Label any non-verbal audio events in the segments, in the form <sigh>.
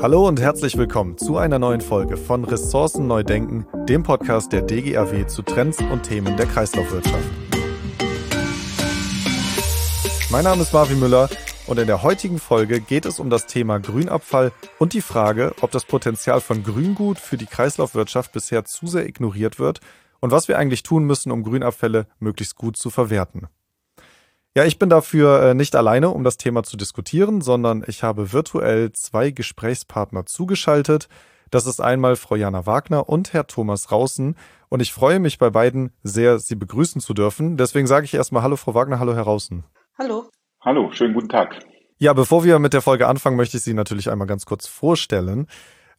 Hallo und herzlich willkommen zu einer neuen Folge von Ressourcen neu denken, dem Podcast der DGAW zu Trends und Themen der Kreislaufwirtschaft. Mein Name ist Marvin Müller und in der heutigen Folge geht es um das Thema Grünabfall und die Frage, ob das Potenzial von Grüngut für die Kreislaufwirtschaft bisher zu sehr ignoriert wird und was wir eigentlich tun müssen, um Grünabfälle möglichst gut zu verwerten. Ja, ich bin dafür äh, nicht alleine, um das Thema zu diskutieren, sondern ich habe virtuell zwei Gesprächspartner zugeschaltet. Das ist einmal Frau Jana Wagner und Herr Thomas Raußen. Und ich freue mich bei beiden sehr, Sie begrüßen zu dürfen. Deswegen sage ich erstmal Hallo, Frau Wagner, hallo, Herr Raußen. Hallo. Hallo, schönen guten Tag. Ja, bevor wir mit der Folge anfangen, möchte ich Sie natürlich einmal ganz kurz vorstellen.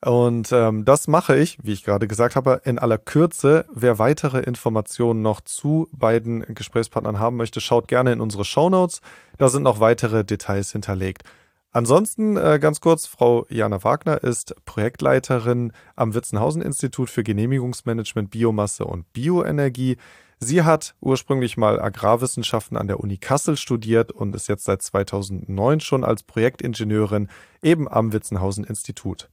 Und ähm, das mache ich, wie ich gerade gesagt habe, in aller Kürze. Wer weitere Informationen noch zu beiden Gesprächspartnern haben möchte, schaut gerne in unsere Show Notes. Da sind noch weitere Details hinterlegt. Ansonsten äh, ganz kurz, Frau Jana Wagner ist Projektleiterin am Witzenhausen Institut für Genehmigungsmanagement, Biomasse und Bioenergie. Sie hat ursprünglich mal Agrarwissenschaften an der Uni Kassel studiert und ist jetzt seit 2009 schon als Projektingenieurin eben am Witzenhausen Institut.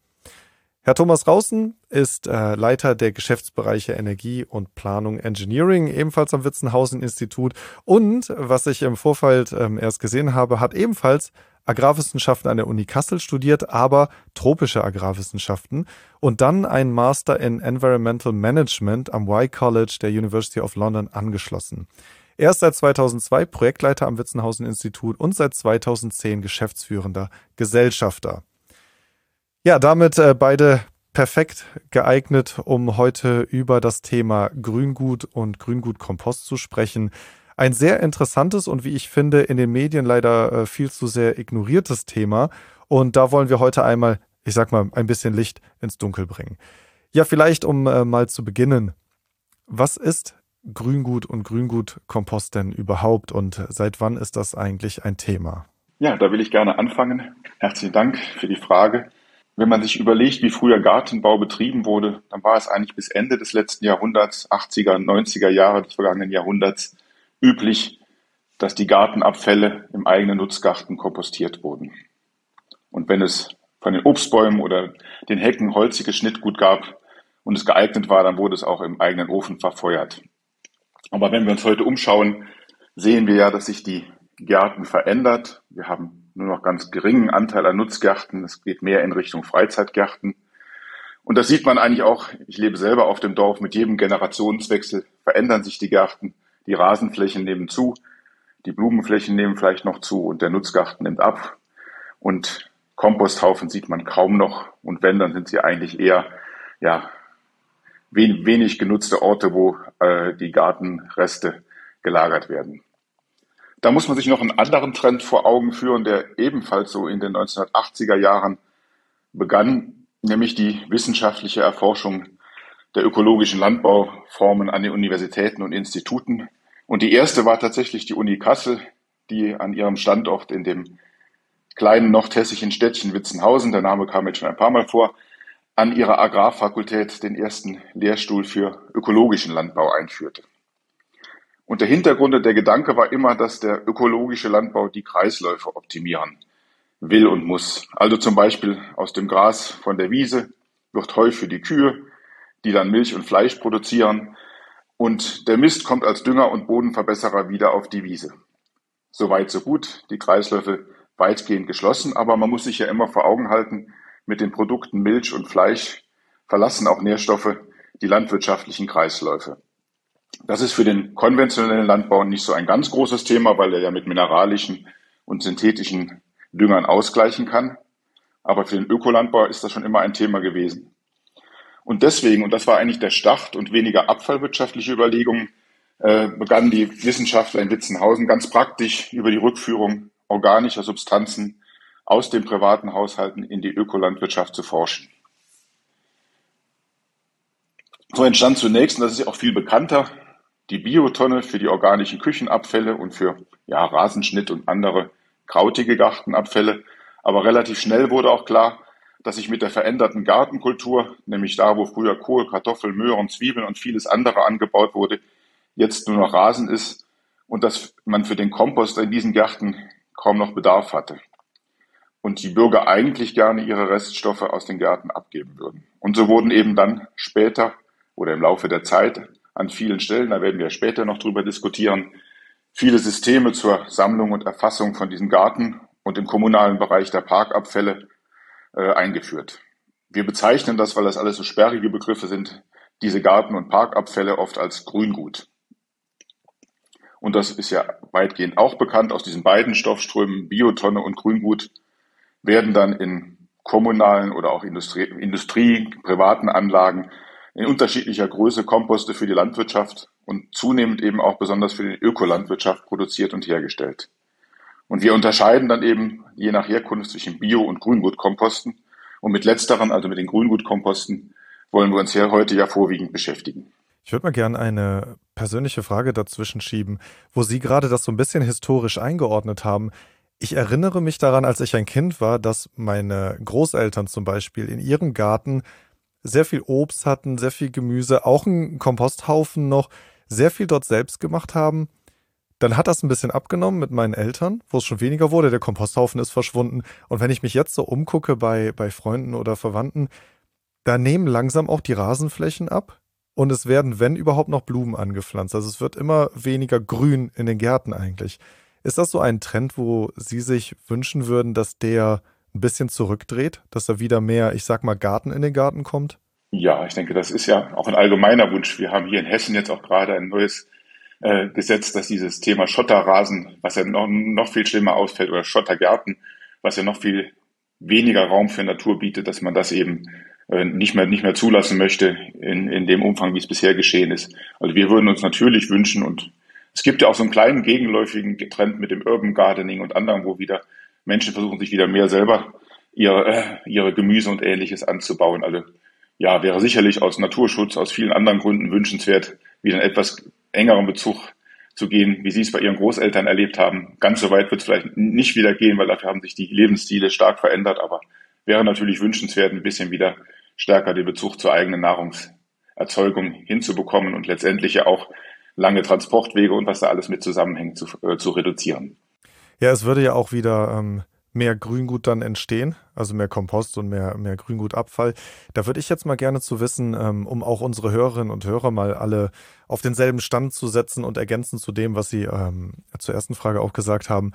Herr Thomas Raußen ist äh, Leiter der Geschäftsbereiche Energie und Planung Engineering, ebenfalls am Witzenhausen Institut. Und was ich im Vorfeld ähm, erst gesehen habe, hat ebenfalls Agrarwissenschaften an der Uni Kassel studiert, aber tropische Agrarwissenschaften und dann einen Master in Environmental Management am Y College der University of London angeschlossen. Er ist seit 2002 Projektleiter am Witzenhausen Institut und seit 2010 geschäftsführender Gesellschafter. Ja, damit äh, beide perfekt geeignet, um heute über das Thema Grüngut und Grüngutkompost zu sprechen. Ein sehr interessantes und wie ich finde in den Medien leider äh, viel zu sehr ignoriertes Thema. Und da wollen wir heute einmal, ich sag mal, ein bisschen Licht ins Dunkel bringen. Ja, vielleicht um äh, mal zu beginnen. Was ist Grüngut und Grüngutkompost denn überhaupt und seit wann ist das eigentlich ein Thema? Ja, da will ich gerne anfangen. Herzlichen Dank für die Frage. Wenn man sich überlegt, wie früher Gartenbau betrieben wurde, dann war es eigentlich bis Ende des letzten Jahrhunderts, 80er, 90er Jahre des vergangenen Jahrhunderts, üblich, dass die Gartenabfälle im eigenen Nutzgarten kompostiert wurden. Und wenn es von den Obstbäumen oder den Hecken holziges Schnittgut gab und es geeignet war, dann wurde es auch im eigenen Ofen verfeuert. Aber wenn wir uns heute umschauen, sehen wir ja, dass sich die Gärten verändert. Wir haben nur noch ganz geringen Anteil an Nutzgärten. Es geht mehr in Richtung Freizeitgärten. Und das sieht man eigentlich auch, ich lebe selber auf dem Dorf, mit jedem Generationswechsel verändern sich die Gärten, die Rasenflächen nehmen zu, die Blumenflächen nehmen vielleicht noch zu und der Nutzgarten nimmt ab. Und Komposthaufen sieht man kaum noch und wenn, dann sind sie eigentlich eher ja, wenig genutzte Orte, wo äh, die Gartenreste gelagert werden. Da muss man sich noch einen anderen Trend vor Augen führen, der ebenfalls so in den 1980er Jahren begann, nämlich die wissenschaftliche Erforschung der ökologischen Landbauformen an den Universitäten und Instituten. Und die erste war tatsächlich die Uni Kassel, die an ihrem Standort in dem kleinen nordhessischen Städtchen Witzenhausen, der Name kam jetzt schon ein paar Mal vor, an ihrer Agrarfakultät den ersten Lehrstuhl für ökologischen Landbau einführte. Und der Hintergrund und der Gedanke war immer, dass der ökologische Landbau die Kreisläufe optimieren will und muss. Also zum Beispiel aus dem Gras von der Wiese wird Heu für die Kühe, die dann Milch und Fleisch produzieren. Und der Mist kommt als Dünger und Bodenverbesserer wieder auf die Wiese. Soweit, so gut. Die Kreisläufe weitgehend geschlossen, aber man muss sich ja immer vor Augen halten, mit den Produkten Milch und Fleisch verlassen auch Nährstoffe die landwirtschaftlichen Kreisläufe. Das ist für den konventionellen Landbau nicht so ein ganz großes Thema, weil er ja mit mineralischen und synthetischen Düngern ausgleichen kann. Aber für den Ökolandbau ist das schon immer ein Thema gewesen. Und deswegen, und das war eigentlich der Start und weniger abfallwirtschaftliche Überlegungen, äh, begannen die Wissenschaftler in Witzenhausen ganz praktisch über die Rückführung organischer Substanzen aus den privaten Haushalten in die Ökolandwirtschaft zu forschen. So entstand zunächst, und das ist ja auch viel bekannter, die Biotonne für die organischen Küchenabfälle und für ja, Rasenschnitt und andere krautige Gartenabfälle. Aber relativ schnell wurde auch klar, dass sich mit der veränderten Gartenkultur, nämlich da, wo früher Kohl, Kartoffeln, Möhren, Zwiebeln und vieles andere angebaut wurde, jetzt nur noch Rasen ist und dass man für den Kompost in diesen Gärten kaum noch Bedarf hatte. und die Bürger eigentlich gerne ihre Reststoffe aus den Gärten abgeben würden. Und so wurden eben dann später oder im Laufe der Zeit an vielen Stellen, da werden wir später noch drüber diskutieren, viele Systeme zur Sammlung und Erfassung von diesem Garten und im kommunalen Bereich der Parkabfälle äh, eingeführt. Wir bezeichnen das, weil das alles so sperrige Begriffe sind, diese Garten- und Parkabfälle oft als Grüngut. Und das ist ja weitgehend auch bekannt aus diesen beiden Stoffströmen, Biotonne und Grüngut, werden dann in kommunalen oder auch Industrie, Industrie privaten Anlagen in unterschiedlicher Größe Komposte für die Landwirtschaft und zunehmend eben auch besonders für die Ökolandwirtschaft produziert und hergestellt. Und wir unterscheiden dann eben je nach Herkunft zwischen Bio- und Grüngutkomposten. Und mit letzteren, also mit den Grüngutkomposten, wollen wir uns hier heute ja vorwiegend beschäftigen. Ich würde mal gerne eine persönliche Frage dazwischen schieben, wo Sie gerade das so ein bisschen historisch eingeordnet haben. Ich erinnere mich daran, als ich ein Kind war, dass meine Großeltern zum Beispiel in ihrem Garten sehr viel Obst hatten, sehr viel Gemüse, auch einen Komposthaufen noch, sehr viel dort selbst gemacht haben. Dann hat das ein bisschen abgenommen mit meinen Eltern, wo es schon weniger wurde. Der Komposthaufen ist verschwunden. Und wenn ich mich jetzt so umgucke bei, bei Freunden oder Verwandten, da nehmen langsam auch die Rasenflächen ab. Und es werden, wenn überhaupt, noch Blumen angepflanzt. Also es wird immer weniger grün in den Gärten eigentlich. Ist das so ein Trend, wo Sie sich wünschen würden, dass der ein bisschen zurückdreht, dass da wieder mehr, ich sag mal, Garten in den Garten kommt? Ja, ich denke, das ist ja auch ein allgemeiner Wunsch. Wir haben hier in Hessen jetzt auch gerade ein neues äh, Gesetz, dass dieses Thema Schotterrasen, was ja noch, noch viel schlimmer ausfällt, oder Schottergärten, was ja noch viel weniger Raum für Natur bietet, dass man das eben äh, nicht mehr, nicht mehr zulassen möchte in, in dem Umfang, wie es bisher geschehen ist. Also wir würden uns natürlich wünschen und es gibt ja auch so einen kleinen gegenläufigen Trend mit dem Urban Gardening und anderen, wo wieder Menschen versuchen, sich wieder mehr selber ihre, äh, ihre Gemüse und ähnliches anzubauen. Also ja, wäre sicherlich aus Naturschutz, aus vielen anderen Gründen wünschenswert, wieder einen etwas engeren Bezug zu gehen, wie Sie es bei Ihren Großeltern erlebt haben. Ganz so weit wird es vielleicht nicht wieder gehen, weil dafür haben sich die Lebensstile stark verändert, aber wäre natürlich wünschenswert, ein bisschen wieder stärker den Bezug zur eigenen Nahrungserzeugung hinzubekommen und letztendlich ja auch lange Transportwege und was da alles mit zusammenhängt zu, äh, zu reduzieren. Ja, es würde ja auch wieder ähm, mehr Grüngut dann entstehen, also mehr Kompost und mehr, mehr Grüngutabfall. Da würde ich jetzt mal gerne zu wissen, ähm, um auch unsere Hörerinnen und Hörer mal alle auf denselben Stand zu setzen und ergänzen zu dem, was Sie ähm, zur ersten Frage auch gesagt haben.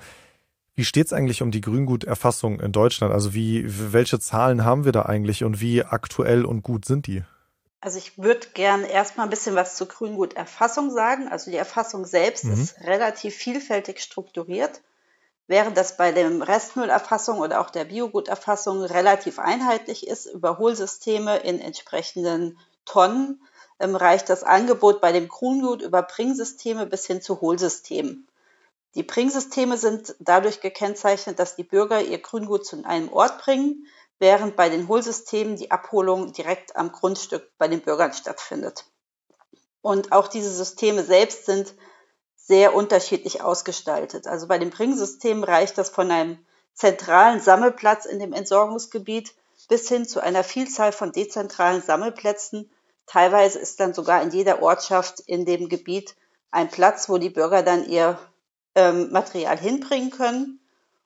Wie steht es eigentlich um die Grünguterfassung in Deutschland? Also wie, welche Zahlen haben wir da eigentlich und wie aktuell und gut sind die? Also ich würde gern erstmal ein bisschen was zur Grünguterfassung sagen. Also die Erfassung selbst mhm. ist relativ vielfältig strukturiert während das bei dem Restmüllerfassung oder auch der Bioguterfassung relativ einheitlich ist, Überholsysteme in entsprechenden Tonnen, ähm, reicht das Angebot bei dem Grüngut über Bringsysteme bis hin zu Hohlsystemen. Die Bringsysteme sind dadurch gekennzeichnet, dass die Bürger ihr Grüngut zu einem Ort bringen, während bei den Hohlsystemen die Abholung direkt am Grundstück bei den Bürgern stattfindet. Und auch diese Systeme selbst sind sehr unterschiedlich ausgestaltet. Also bei dem Bringsystem reicht das von einem zentralen Sammelplatz in dem Entsorgungsgebiet bis hin zu einer Vielzahl von dezentralen Sammelplätzen. Teilweise ist dann sogar in jeder Ortschaft in dem Gebiet ein Platz, wo die Bürger dann ihr ähm, Material hinbringen können.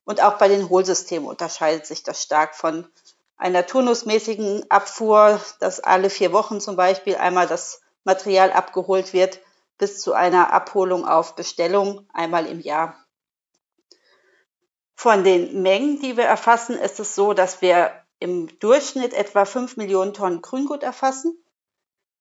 Und auch bei den Hohlsystemen unterscheidet sich das stark von einer turnusmäßigen Abfuhr, dass alle vier Wochen zum Beispiel einmal das Material abgeholt wird, bis zu einer Abholung auf Bestellung einmal im Jahr. Von den Mengen, die wir erfassen, ist es so, dass wir im Durchschnitt etwa 5 Millionen Tonnen Grüngut erfassen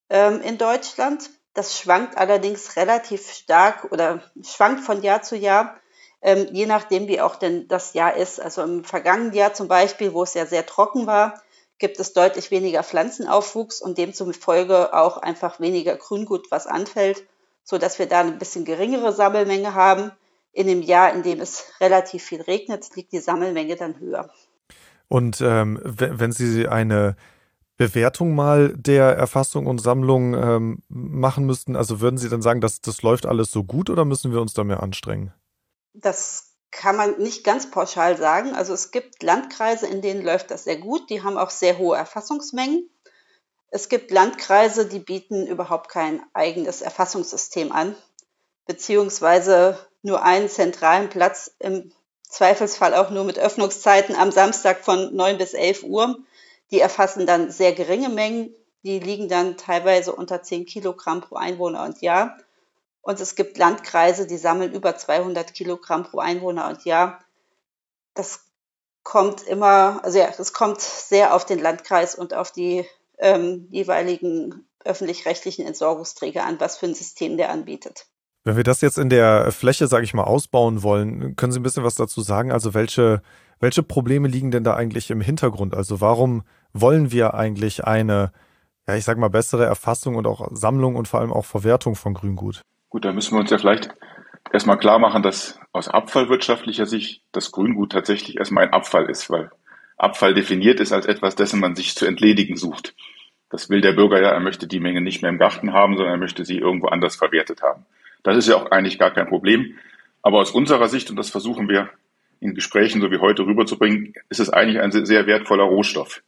ähm, in Deutschland. Das schwankt allerdings relativ stark oder schwankt von Jahr zu Jahr, ähm, je nachdem, wie auch denn das Jahr ist. Also im vergangenen Jahr zum Beispiel, wo es ja sehr trocken war, gibt es deutlich weniger Pflanzenaufwuchs und demzufolge auch einfach weniger Grüngut, was anfällt so dass wir da ein bisschen geringere Sammelmenge haben. In dem Jahr, in dem es relativ viel regnet, liegt die Sammelmenge dann höher. Und ähm, wenn Sie eine Bewertung mal der Erfassung und Sammlung ähm, machen müssten, also würden Sie dann sagen, dass das läuft alles so gut oder müssen wir uns da mehr anstrengen? Das kann man nicht ganz pauschal sagen. Also es gibt Landkreise, in denen läuft das sehr gut. Die haben auch sehr hohe Erfassungsmengen. Es gibt Landkreise, die bieten überhaupt kein eigenes Erfassungssystem an, beziehungsweise nur einen zentralen Platz im Zweifelsfall auch nur mit Öffnungszeiten am Samstag von 9 bis 11 Uhr. Die erfassen dann sehr geringe Mengen. Die liegen dann teilweise unter 10 Kilogramm pro Einwohner und Jahr. Und es gibt Landkreise, die sammeln über 200 Kilogramm pro Einwohner und Jahr. Das kommt immer, also ja, es kommt sehr auf den Landkreis und auf die ähm, jeweiligen öffentlich-rechtlichen Entsorgungsträger an, was für ein System der anbietet. Wenn wir das jetzt in der Fläche, sage ich mal, ausbauen wollen, können Sie ein bisschen was dazu sagen? Also welche, welche Probleme liegen denn da eigentlich im Hintergrund? Also warum wollen wir eigentlich eine, ja, ich sage mal, bessere Erfassung und auch Sammlung und vor allem auch Verwertung von Grüngut? Gut, da müssen wir uns ja vielleicht erstmal klar machen, dass aus abfallwirtschaftlicher Sicht das Grüngut tatsächlich erstmal ein Abfall ist, weil Abfall definiert ist als etwas, dessen man sich zu entledigen sucht. Das will der Bürger ja, er möchte die Menge nicht mehr im Garten haben, sondern er möchte sie irgendwo anders verwertet haben. Das ist ja auch eigentlich gar kein Problem. Aber aus unserer Sicht, und das versuchen wir in Gesprächen so wie heute rüberzubringen, ist es eigentlich ein sehr wertvoller Rohstoff.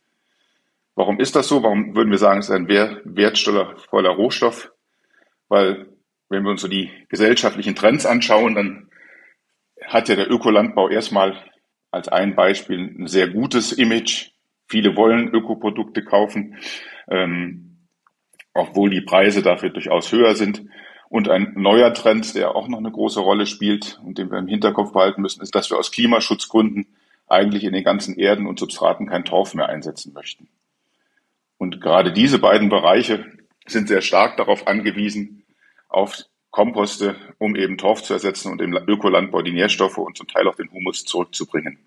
Warum ist das so? Warum würden wir sagen, es ist ein wertvoller Rohstoff? Weil, wenn wir uns so die gesellschaftlichen Trends anschauen, dann hat ja der Ökolandbau erstmal als ein Beispiel ein sehr gutes Image. Viele wollen Ökoprodukte kaufen, ähm, obwohl die Preise dafür durchaus höher sind. Und ein neuer Trend, der auch noch eine große Rolle spielt und den wir im Hinterkopf behalten müssen, ist, dass wir aus Klimaschutzgründen eigentlich in den ganzen Erden und Substraten kein Torf mehr einsetzen möchten. Und gerade diese beiden Bereiche sind sehr stark darauf angewiesen, auf Komposte, um eben Torf zu ersetzen und im Ökolandbau die Nährstoffe und zum Teil auch den Humus zurückzubringen.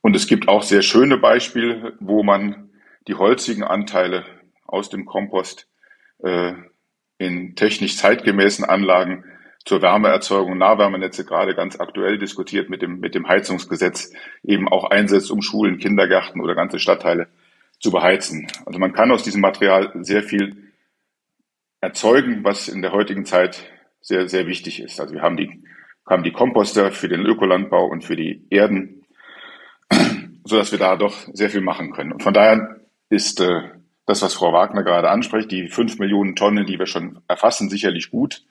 Und es gibt auch sehr schöne Beispiele, wo man die holzigen Anteile aus dem Kompost äh, in technisch zeitgemäßen Anlagen zur Wärmeerzeugung, Nahwärmenetze gerade ganz aktuell diskutiert mit dem, mit dem Heizungsgesetz, eben auch einsetzt, um Schulen, Kindergärten oder ganze Stadtteile zu beheizen. Also man kann aus diesem Material sehr viel erzeugen, was in der heutigen Zeit sehr, sehr wichtig ist. Also wir haben die, haben die Komposter für den Ökolandbau und für die Erden, <clears throat> so dass wir da doch sehr viel machen können. Und von daher ist äh, das, was Frau Wagner gerade anspricht, die fünf Millionen Tonnen, die wir schon erfassen, sicherlich gut.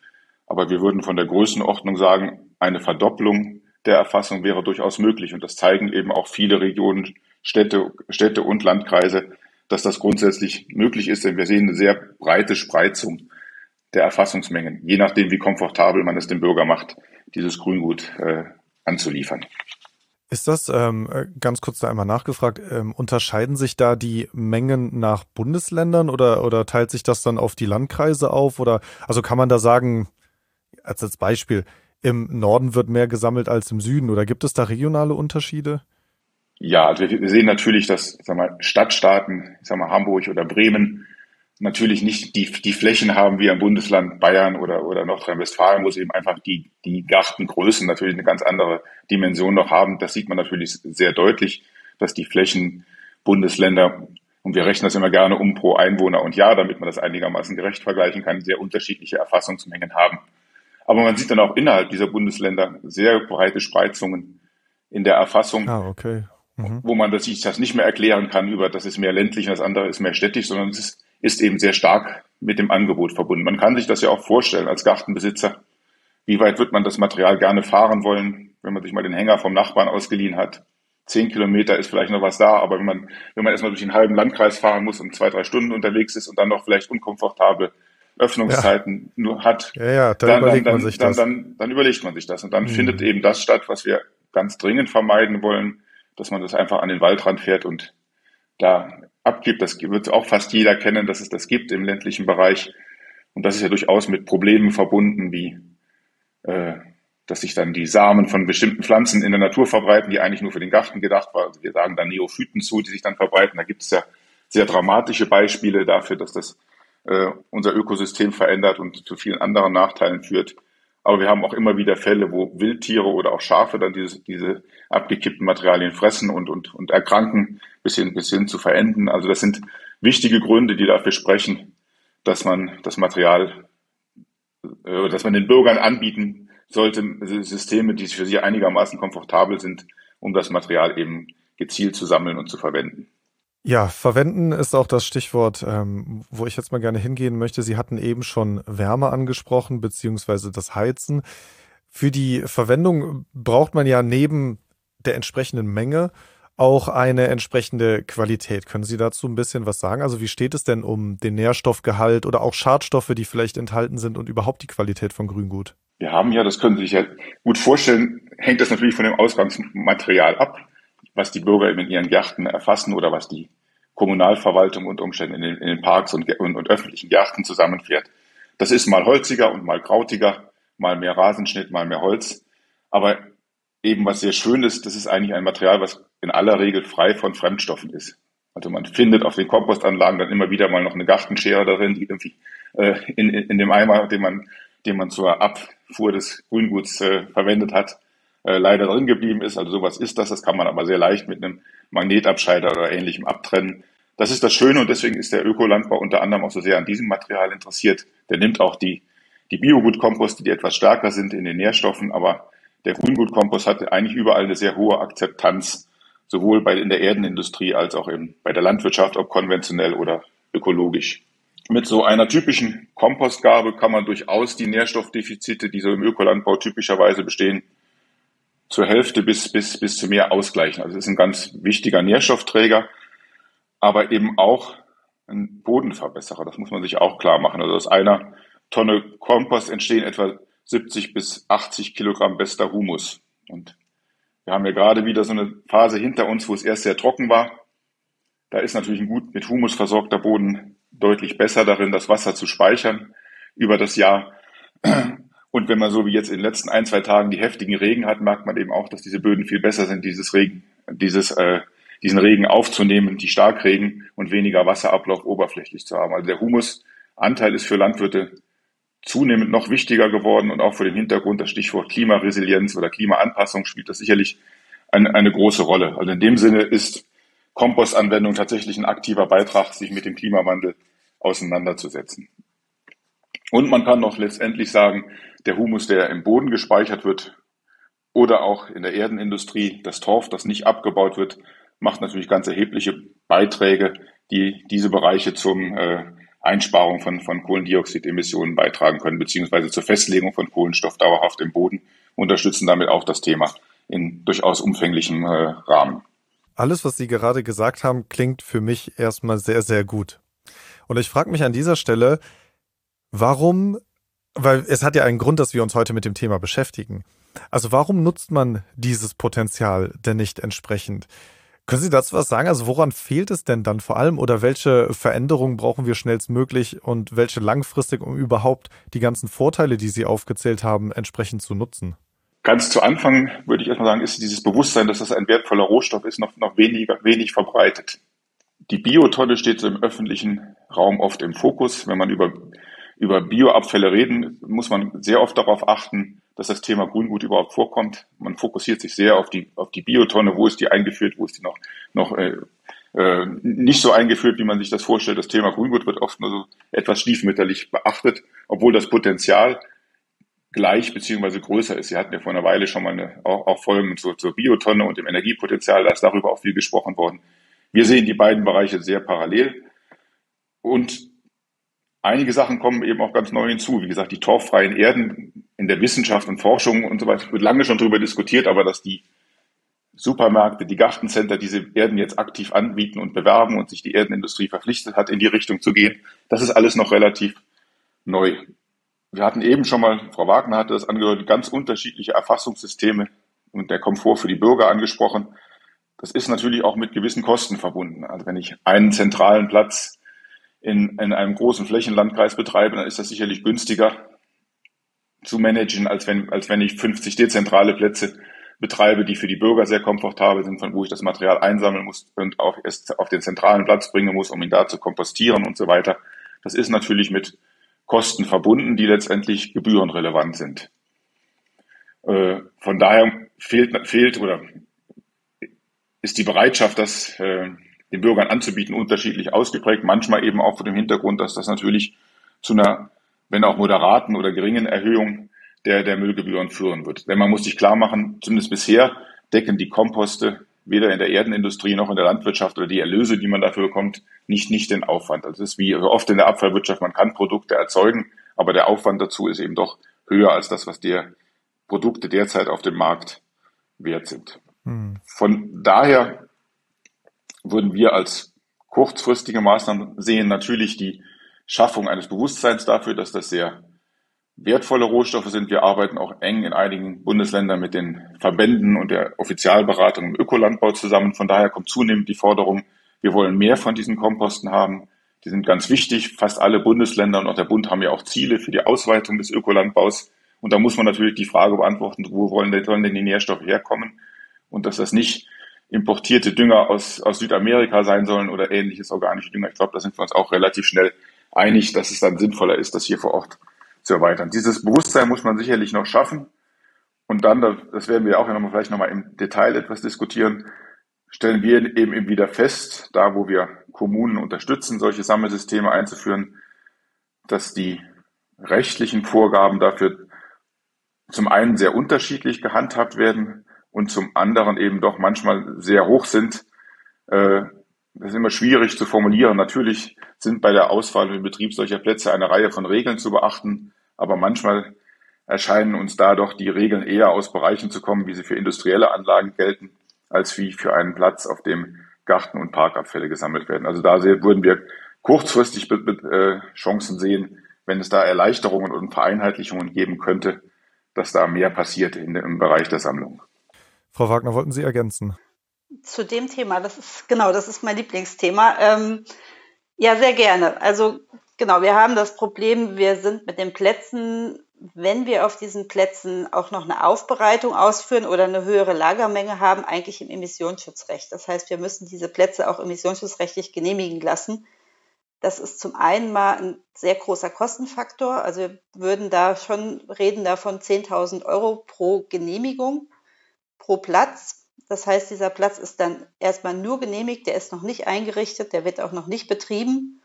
Aber wir würden von der Größenordnung sagen, eine Verdopplung der Erfassung wäre durchaus möglich. Und das zeigen eben auch viele Regionen, Städte, Städte und Landkreise, dass das grundsätzlich möglich ist. Denn wir sehen eine sehr breite Spreizung der Erfassungsmengen, je nachdem, wie komfortabel man es dem Bürger macht, dieses Grüngut äh, anzuliefern. Ist das, ähm, äh, ganz kurz da einmal nachgefragt, ähm, unterscheiden sich da die Mengen nach Bundesländern oder, oder teilt sich das dann auf die Landkreise auf? Oder also kann man da sagen, als, als Beispiel, im Norden wird mehr gesammelt als im Süden oder gibt es da regionale Unterschiede? Ja, also wir sehen natürlich, dass sag mal, Stadtstaaten, ich sag mal Hamburg oder Bremen, natürlich nicht die, die Flächen haben wie im Bundesland Bayern oder, oder Nordrhein-Westfalen, wo sie eben einfach die, die Gartengrößen natürlich eine ganz andere Dimension noch haben. Das sieht man natürlich sehr deutlich, dass die Flächen Bundesländer, und wir rechnen das immer gerne um pro Einwohner und Jahr, damit man das einigermaßen gerecht vergleichen kann, sehr unterschiedliche Erfassungsmengen haben. Aber man sieht dann auch innerhalb dieser Bundesländer sehr breite Spreizungen in der Erfassung. Ah, okay. Mhm. Wo man das, sich das nicht mehr erklären kann über, das ist mehr ländlich und das andere ist mehr städtisch, sondern es ist ist eben sehr stark mit dem Angebot verbunden. Man kann sich das ja auch vorstellen als Gartenbesitzer. Wie weit wird man das Material gerne fahren wollen, wenn man sich mal den Hänger vom Nachbarn ausgeliehen hat? Zehn Kilometer ist vielleicht noch was da, aber wenn man, wenn man erstmal durch den halben Landkreis fahren muss und zwei, drei Stunden unterwegs ist und dann noch vielleicht unkomfortable Öffnungszeiten ja. nur hat, ja, ja, dann, dann, überlegt dann, man sich dann, das. Dann, dann, dann überlegt man sich das. Und dann mhm. findet eben das statt, was wir ganz dringend vermeiden wollen, dass man das einfach an den Waldrand fährt und da abgibt. Das wird auch fast jeder kennen, dass es das gibt im ländlichen Bereich. Und das ist ja durchaus mit Problemen verbunden, wie äh, dass sich dann die Samen von bestimmten Pflanzen in der Natur verbreiten, die eigentlich nur für den Garten gedacht waren. Also wir sagen dann Neophyten zu, die sich dann verbreiten. Da gibt es ja sehr dramatische Beispiele dafür, dass das äh, unser Ökosystem verändert und zu vielen anderen Nachteilen führt. Aber wir haben auch immer wieder Fälle, wo Wildtiere oder auch Schafe dann diese, diese abgekippten Materialien fressen und, und, und erkranken bis hin, bis hin zu verenden. Also das sind wichtige Gründe, die dafür sprechen, dass man das Material, äh, dass man den Bürgern anbieten sollte, Systeme, die für sie einigermaßen komfortabel sind, um das Material eben gezielt zu sammeln und zu verwenden. Ja, verwenden ist auch das Stichwort, ähm, wo ich jetzt mal gerne hingehen möchte. Sie hatten eben schon Wärme angesprochen, beziehungsweise das Heizen. Für die Verwendung braucht man ja neben der entsprechenden Menge auch eine entsprechende Qualität. Können Sie dazu ein bisschen was sagen? Also wie steht es denn um den Nährstoffgehalt oder auch Schadstoffe, die vielleicht enthalten sind und überhaupt die Qualität von Grüngut? Wir haben ja, das können Sie sich ja gut vorstellen, hängt das natürlich von dem Ausgangsmaterial ab, was die Bürger in ihren Gärten erfassen oder was die Kommunalverwaltung unter Umständen in den, in den Parks und, und, und öffentlichen Gärten zusammenfährt. Das ist mal holziger und mal krautiger, mal mehr Rasenschnitt, mal mehr Holz. Aber eben was sehr schön ist, das ist eigentlich ein Material, was in aller Regel frei von Fremdstoffen ist. Also man findet auf den Kompostanlagen dann immer wieder mal noch eine Gartenschere darin, die irgendwie äh, in, in dem Eimer, den man, den man zur Abfuhr des Grünguts äh, verwendet hat, äh, leider drin geblieben ist. Also sowas ist das. Das kann man aber sehr leicht mit einem Magnetabscheider oder ähnlichem abtrennen. Das ist das Schöne und deswegen ist der Ökolandbau unter anderem auch so sehr an diesem Material interessiert. Der nimmt auch die, die Biogutkomposte, die etwas stärker sind in den Nährstoffen, aber der Grüngutkompost hat eigentlich überall eine sehr hohe Akzeptanz, sowohl bei, in der Erdenindustrie als auch in, bei der Landwirtschaft, ob konventionell oder ökologisch. Mit so einer typischen Kompostgabe kann man durchaus die Nährstoffdefizite, die so im Ökolandbau typischerweise bestehen, zur Hälfte bis, bis, bis zu mehr ausgleichen. Also es ist ein ganz wichtiger Nährstoffträger, aber eben auch ein Bodenverbesserer. Das muss man sich auch klar machen. Also aus einer Tonne Kompost entstehen etwa 70 bis 80 Kilogramm bester Humus. Und wir haben ja gerade wieder so eine Phase hinter uns, wo es erst sehr trocken war. Da ist natürlich ein gut mit Humus versorgter Boden deutlich besser darin, das Wasser zu speichern über das Jahr. Und wenn man so wie jetzt in den letzten ein, zwei Tagen die heftigen Regen hat, merkt man eben auch, dass diese Böden viel besser sind, dieses Regen, dieses, äh, diesen Regen aufzunehmen, die Starkregen und weniger Wasserablauf oberflächlich zu haben. Also der Humusanteil ist für Landwirte zunehmend noch wichtiger geworden und auch vor dem Hintergrund das Stichwort Klimaresilienz oder Klimaanpassung spielt das sicherlich eine, eine große Rolle. Also in dem Sinne ist Kompostanwendung tatsächlich ein aktiver Beitrag, sich mit dem Klimawandel auseinanderzusetzen. Und man kann noch letztendlich sagen, der Humus, der im Boden gespeichert wird oder auch in der Erdenindustrie, das Torf, das nicht abgebaut wird, macht natürlich ganz erhebliche Beiträge, die diese Bereiche zum äh, Einsparung von, von Kohlendioxidemissionen beitragen können, beziehungsweise zur Festlegung von Kohlenstoff dauerhaft im Boden, unterstützen damit auch das Thema in durchaus umfänglichem äh, Rahmen. Alles, was Sie gerade gesagt haben, klingt für mich erstmal sehr, sehr gut. Und ich frage mich an dieser Stelle, warum, weil es hat ja einen Grund, dass wir uns heute mit dem Thema beschäftigen. Also warum nutzt man dieses Potenzial denn nicht entsprechend? Können Sie dazu was sagen? Also woran fehlt es denn dann vor allem oder welche Veränderungen brauchen wir schnellstmöglich und welche langfristig, um überhaupt die ganzen Vorteile, die Sie aufgezählt haben, entsprechend zu nutzen? Ganz zu Anfang würde ich erstmal sagen, ist dieses Bewusstsein, dass das ein wertvoller Rohstoff ist, noch, noch weniger, wenig verbreitet. Die Biotonne steht im öffentlichen Raum oft im Fokus. Wenn man über, über Bioabfälle reden, muss man sehr oft darauf achten, dass das Thema Grüngut überhaupt vorkommt. Man fokussiert sich sehr auf die, auf die Biotonne, wo ist die eingeführt, wo ist die noch, noch äh, äh, nicht so eingeführt, wie man sich das vorstellt. Das Thema Grüngut wird oft nur so etwas stiefmütterlich beachtet, obwohl das Potenzial gleich beziehungsweise größer ist. Sie hatten ja vor einer Weile schon mal eine, auch, auch Folgen zur, zur Biotonne und dem Energiepotenzial, da ist darüber auch viel gesprochen worden. Wir sehen die beiden Bereiche sehr parallel und einige Sachen kommen eben auch ganz neu hinzu. Wie gesagt, die torffreien Erden in der Wissenschaft und Forschung und so weiter wird lange schon darüber diskutiert, aber dass die Supermärkte, die Gartencenter diese Erden jetzt aktiv anbieten und bewerben und sich die Erdenindustrie verpflichtet hat, in die Richtung zu gehen, das ist alles noch relativ neu. Wir hatten eben schon mal, Frau Wagner hatte das angedeutet, ganz unterschiedliche Erfassungssysteme und der Komfort für die Bürger angesprochen. Das ist natürlich auch mit gewissen Kosten verbunden. Also wenn ich einen zentralen Platz in, in einem großen Flächenlandkreis betreibe, dann ist das sicherlich günstiger zu managen, als wenn, als wenn ich 50 dezentrale Plätze betreibe, die für die Bürger sehr komfortabel sind, von wo ich das Material einsammeln muss und auch erst auf den zentralen Platz bringen muss, um ihn da zu kompostieren und so weiter. Das ist natürlich mit Kosten verbunden, die letztendlich gebührenrelevant sind. Äh, von daher fehlt, fehlt oder ist die Bereitschaft, das äh, den Bürgern anzubieten, unterschiedlich ausgeprägt. Manchmal eben auch vor dem Hintergrund, dass das natürlich zu einer, wenn auch moderaten oder geringen Erhöhung der, der Müllgebühren führen wird. Denn man muss sich klar machen, zumindest bisher decken die Komposte weder in der Erdenindustrie noch in der Landwirtschaft oder die Erlöse, die man dafür bekommt, nicht, nicht den Aufwand. Also es ist wie oft in der Abfallwirtschaft, man kann Produkte erzeugen, aber der Aufwand dazu ist eben doch höher als das, was der Produkte derzeit auf dem Markt wert sind. Hm. Von daher würden wir als kurzfristige Maßnahmen sehen natürlich die Schaffung eines Bewusstseins dafür, dass das sehr wertvolle Rohstoffe sind. Wir arbeiten auch eng in einigen Bundesländern mit den Verbänden und der Offizialberatung im Ökolandbau zusammen. Von daher kommt zunehmend die Forderung, wir wollen mehr von diesen Komposten haben. Die sind ganz wichtig. Fast alle Bundesländer und auch der Bund haben ja auch Ziele für die Ausweitung des Ökolandbaus. Und da muss man natürlich die Frage beantworten, wo wollen denn, sollen denn die Nährstoffe herkommen? Und dass das nicht importierte Dünger aus, aus Südamerika sein sollen oder ähnliches organische Dünger. Ich glaube, da sind wir uns auch relativ schnell einig, dass es dann sinnvoller ist, das hier vor Ort zu erweitern. Dieses Bewusstsein muss man sicherlich noch schaffen. Und dann, das werden wir auch noch mal, vielleicht nochmal im Detail etwas diskutieren, stellen wir eben, eben wieder fest, da wo wir Kommunen unterstützen, solche Sammelsysteme einzuführen, dass die rechtlichen Vorgaben dafür zum einen sehr unterschiedlich gehandhabt werden und zum anderen eben doch manchmal sehr hoch sind. Äh, das ist immer schwierig zu formulieren. Natürlich sind bei der Auswahl und Betrieb solcher Plätze eine Reihe von Regeln zu beachten, aber manchmal erscheinen uns da doch die Regeln eher aus Bereichen zu kommen, wie sie für industrielle Anlagen gelten, als wie für einen Platz, auf dem Garten- und Parkabfälle gesammelt werden. Also da würden wir kurzfristig äh, Chancen sehen, wenn es da Erleichterungen und Vereinheitlichungen geben könnte, dass da mehr passiert in, im Bereich der Sammlung. Frau Wagner, wollten Sie ergänzen? Zu dem Thema, das ist genau, das ist mein Lieblingsthema. Ähm, ja, sehr gerne. Also Genau, wir haben das Problem, wir sind mit den Plätzen, wenn wir auf diesen Plätzen auch noch eine Aufbereitung ausführen oder eine höhere Lagermenge haben, eigentlich im Emissionsschutzrecht. Das heißt, wir müssen diese Plätze auch emissionsschutzrechtlich genehmigen lassen. Das ist zum einen mal ein sehr großer Kostenfaktor. Also wir würden da schon reden davon 10.000 Euro pro Genehmigung, pro Platz. Das heißt, dieser Platz ist dann erstmal nur genehmigt, der ist noch nicht eingerichtet, der wird auch noch nicht betrieben.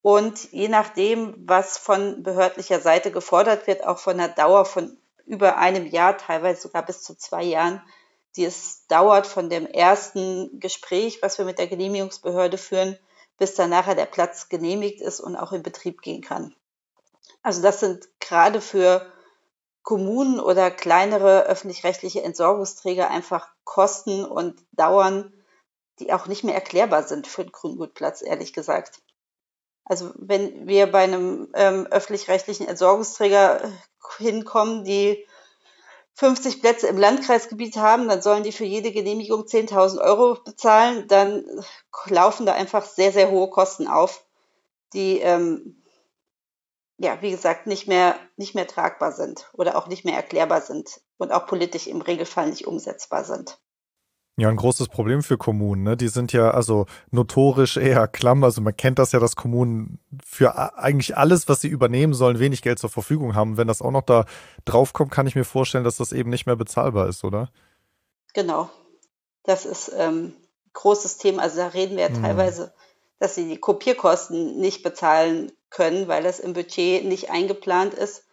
Und je nachdem, was von behördlicher Seite gefordert wird, auch von einer Dauer von über einem Jahr, teilweise sogar bis zu zwei Jahren, die es dauert von dem ersten Gespräch, was wir mit der Genehmigungsbehörde führen, bis dann nachher der Platz genehmigt ist und auch in Betrieb gehen kann. Also das sind gerade für Kommunen oder kleinere öffentlich-rechtliche Entsorgungsträger einfach Kosten und Dauern, die auch nicht mehr erklärbar sind für den Grüngutplatz, ehrlich gesagt. Also wenn wir bei einem ähm, öffentlich-rechtlichen Entsorgungsträger äh, hinkommen, die 50 Plätze im Landkreisgebiet haben, dann sollen die für jede Genehmigung 10.000 Euro bezahlen. Dann laufen da einfach sehr, sehr hohe Kosten auf, die, ähm, ja, wie gesagt, nicht mehr, nicht mehr tragbar sind oder auch nicht mehr erklärbar sind und auch politisch im Regelfall nicht umsetzbar sind. Ja, ein großes Problem für Kommunen. Ne? Die sind ja also notorisch eher klamm. Also man kennt das ja, dass Kommunen für eigentlich alles, was sie übernehmen sollen, wenig Geld zur Verfügung haben. Wenn das auch noch da draufkommt, kann ich mir vorstellen, dass das eben nicht mehr bezahlbar ist, oder? Genau. Das ist ähm, großes Thema. Also da reden wir ja hm. Dass sie die Kopierkosten nicht bezahlen können, weil das im Budget nicht eingeplant ist.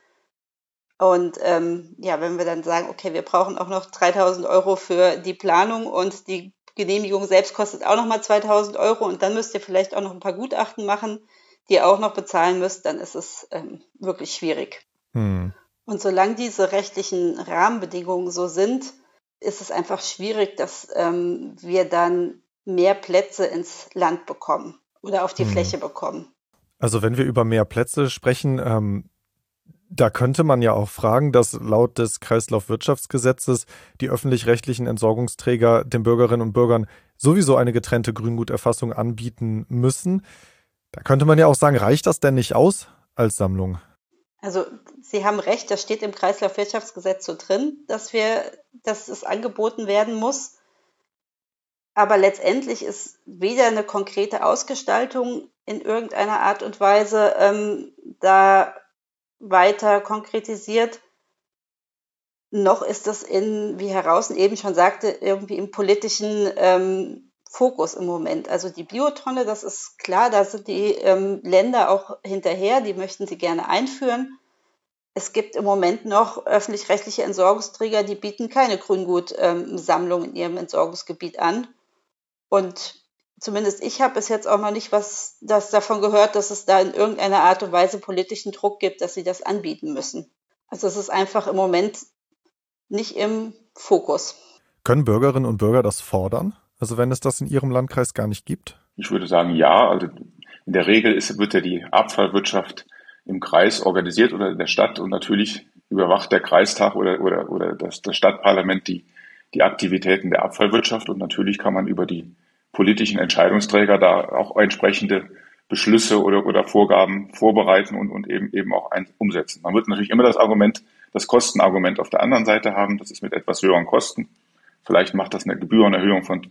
Und ähm, ja, wenn wir dann sagen, okay, wir brauchen auch noch 3000 Euro für die Planung und die Genehmigung selbst kostet auch nochmal 2000 Euro und dann müsst ihr vielleicht auch noch ein paar Gutachten machen, die ihr auch noch bezahlen müsst, dann ist es ähm, wirklich schwierig. Hm. Und solange diese rechtlichen Rahmenbedingungen so sind, ist es einfach schwierig, dass ähm, wir dann mehr Plätze ins Land bekommen oder auf die hm. Fläche bekommen. Also wenn wir über mehr Plätze sprechen, ähm, da könnte man ja auch fragen, dass laut des Kreislaufwirtschaftsgesetzes die öffentlich-rechtlichen Entsorgungsträger den Bürgerinnen und Bürgern sowieso eine getrennte Grünguterfassung anbieten müssen. Da könnte man ja auch sagen, reicht das denn nicht aus als Sammlung? Also Sie haben recht, das steht im Kreislaufwirtschaftsgesetz so drin, dass wir, dass es angeboten werden muss. Aber letztendlich ist weder eine konkrete Ausgestaltung in irgendeiner Art und Weise ähm, da weiter konkretisiert. Noch ist das in, wie Herr Rausen eben schon sagte, irgendwie im politischen ähm, Fokus im Moment. Also die Biotonne, das ist klar, da sind die ähm, Länder auch hinterher, die möchten sie gerne einführen. Es gibt im Moment noch öffentlich-rechtliche Entsorgungsträger, die bieten keine Grüngutsammlung ähm, in ihrem Entsorgungsgebiet an. Und zumindest ich habe bis jetzt auch noch nicht was das davon gehört, dass es da in irgendeiner Art und Weise politischen Druck gibt, dass sie das anbieten müssen. Also es ist einfach im Moment nicht im Fokus. Können Bürgerinnen und Bürger das fordern? Also wenn es das in Ihrem Landkreis gar nicht gibt? Ich würde sagen, ja. Also in der Regel ist, wird ja die Abfallwirtschaft im Kreis organisiert oder in der Stadt und natürlich überwacht der Kreistag oder, oder, oder das, das Stadtparlament die, die Aktivitäten der Abfallwirtschaft und natürlich kann man über die politischen Entscheidungsträger da auch entsprechende Beschlüsse oder, oder Vorgaben vorbereiten und, und eben, eben auch ein, umsetzen. Man wird natürlich immer das Argument, das Kostenargument auf der anderen Seite haben. Das ist mit etwas höheren Kosten. Vielleicht macht das eine Gebührenerhöhung von,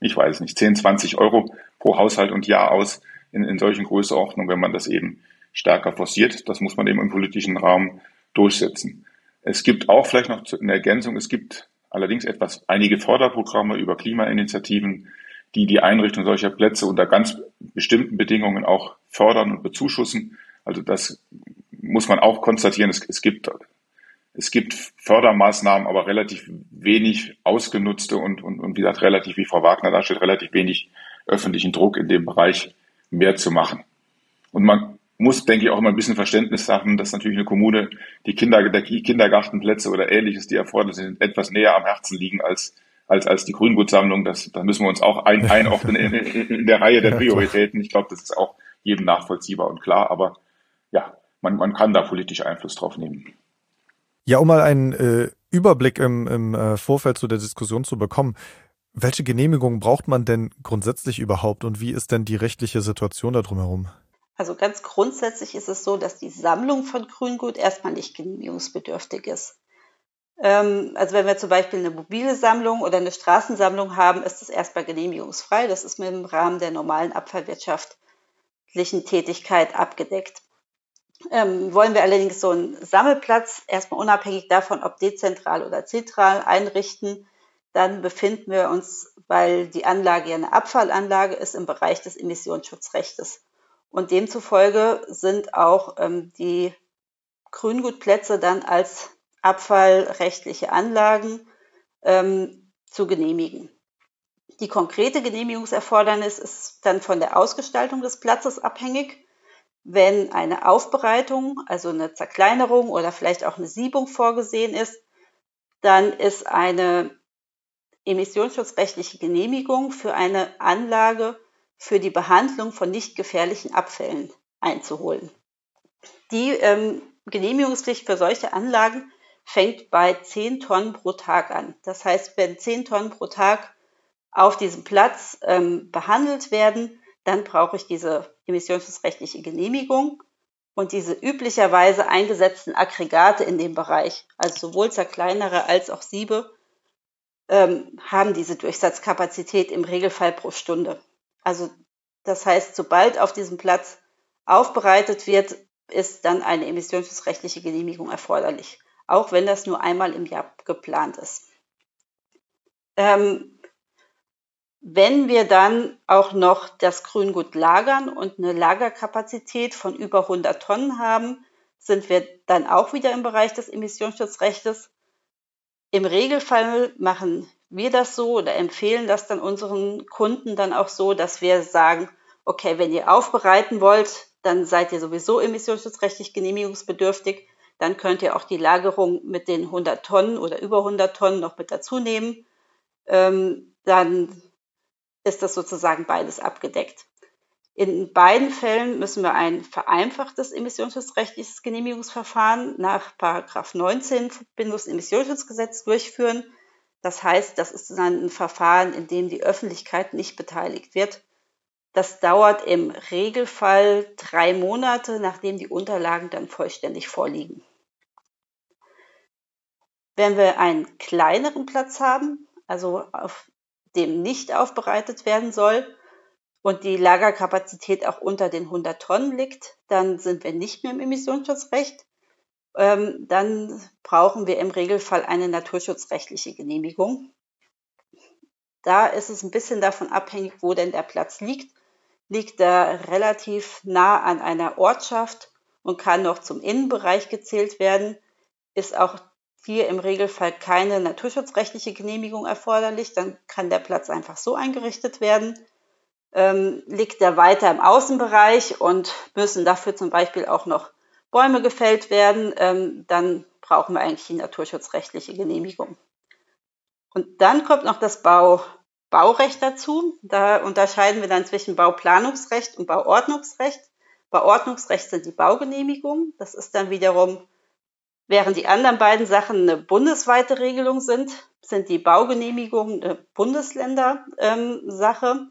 ich weiß nicht, 10, 20 Euro pro Haushalt und Jahr aus in, in solchen Größenordnungen, wenn man das eben stärker forciert. Das muss man eben im politischen Raum durchsetzen. Es gibt auch vielleicht noch eine Ergänzung, es gibt allerdings etwas, einige Förderprogramme über Klimainitiativen, die die Einrichtung solcher Plätze unter ganz bestimmten Bedingungen auch fördern und bezuschussen. Also das muss man auch konstatieren. Es, es gibt es gibt Fördermaßnahmen, aber relativ wenig ausgenutzte und, und, und wie gesagt, relativ, wie Frau Wagner darstellt, relativ wenig öffentlichen Druck in dem Bereich mehr zu machen. Und man muss, denke ich, auch immer ein bisschen Verständnis haben, dass natürlich eine Kommune die Kinder, der Kindergartenplätze oder ähnliches, die erforderlich sind, etwas näher am Herzen liegen als, als, als die Grüngutsammlung. Das, da müssen wir uns auch ein, einordnen in, in, der Reihe der Prioritäten. Ich glaube, das ist auch jedem nachvollziehbar und klar, aber ja, man, man kann da politisch Einfluss drauf nehmen. Ja, um mal einen äh, Überblick im, im äh, Vorfeld zu der Diskussion zu bekommen, welche Genehmigungen braucht man denn grundsätzlich überhaupt und wie ist denn die rechtliche Situation da drumherum? Also ganz grundsätzlich ist es so, dass die Sammlung von Grüngut erstmal nicht genehmigungsbedürftig ist. Ähm, also wenn wir zum Beispiel eine mobile Sammlung oder eine Straßensammlung haben, ist das erstmal genehmigungsfrei. Das ist mit im Rahmen der normalen abfallwirtschaftlichen Tätigkeit abgedeckt. Ähm, wollen wir allerdings so einen Sammelplatz erstmal unabhängig davon, ob dezentral oder zentral einrichten, dann befinden wir uns, weil die Anlage ja eine Abfallanlage ist, im Bereich des Emissionsschutzrechtes. Und demzufolge sind auch ähm, die Grüngutplätze dann als abfallrechtliche Anlagen ähm, zu genehmigen. Die konkrete Genehmigungserfordernis ist dann von der Ausgestaltung des Platzes abhängig. Wenn eine Aufbereitung, also eine Zerkleinerung oder vielleicht auch eine Siebung vorgesehen ist, dann ist eine emissionsschutzrechtliche Genehmigung für eine Anlage für die Behandlung von nicht gefährlichen Abfällen einzuholen. Die ähm, Genehmigungspflicht für solche Anlagen fängt bei 10 Tonnen pro Tag an. Das heißt, wenn 10 Tonnen pro Tag auf diesem Platz ähm, behandelt werden, dann brauche ich diese emissionsschutzrechtliche Genehmigung und diese üblicherweise eingesetzten Aggregate in dem Bereich, also sowohl zerkleinere als auch Siebe, ähm, haben diese Durchsatzkapazität im Regelfall pro Stunde. Also das heißt, sobald auf diesem Platz aufbereitet wird, ist dann eine emissionsschutzrechtliche Genehmigung erforderlich, auch wenn das nur einmal im Jahr geplant ist. Ähm, wenn wir dann auch noch das Grüngut lagern und eine Lagerkapazität von über 100 Tonnen haben, sind wir dann auch wieder im Bereich des Emissionsschutzrechts. Im Regelfall machen wir das so oder empfehlen das dann unseren Kunden dann auch so, dass wir sagen, okay, wenn ihr aufbereiten wollt, dann seid ihr sowieso emissionsschutzrechtlich genehmigungsbedürftig. Dann könnt ihr auch die Lagerung mit den 100 Tonnen oder über 100 Tonnen noch mit dazu nehmen. Ähm, dann ist das sozusagen beides abgedeckt. In beiden Fällen müssen wir ein vereinfachtes emissionsschutzrechtliches Genehmigungsverfahren nach 19 Verbindungsemissionsschutzgesetz durchführen. Das heißt, das ist dann ein Verfahren, in dem die Öffentlichkeit nicht beteiligt wird. Das dauert im Regelfall drei Monate, nachdem die Unterlagen dann vollständig vorliegen. Wenn wir einen kleineren Platz haben, also auf dem nicht aufbereitet werden soll und die Lagerkapazität auch unter den 100 Tonnen liegt, dann sind wir nicht mehr im Emissionsschutzrecht ähm, dann brauchen wir im Regelfall eine naturschutzrechtliche Genehmigung. Da ist es ein bisschen davon abhängig, wo denn der Platz liegt. Liegt er relativ nah an einer Ortschaft und kann noch zum Innenbereich gezählt werden, ist auch hier im Regelfall keine naturschutzrechtliche Genehmigung erforderlich. Dann kann der Platz einfach so eingerichtet werden. Ähm, liegt er weiter im Außenbereich und müssen dafür zum Beispiel auch noch Bäume gefällt werden, ähm, dann brauchen wir eigentlich die naturschutzrechtliche Genehmigung. Und dann kommt noch das Bau, Baurecht dazu. Da unterscheiden wir dann zwischen Bauplanungsrecht und Bauordnungsrecht. Bauordnungsrecht sind die Baugenehmigungen. Das ist dann wiederum, während die anderen beiden Sachen eine bundesweite Regelung sind, sind die Baugenehmigungen eine Bundesländersache.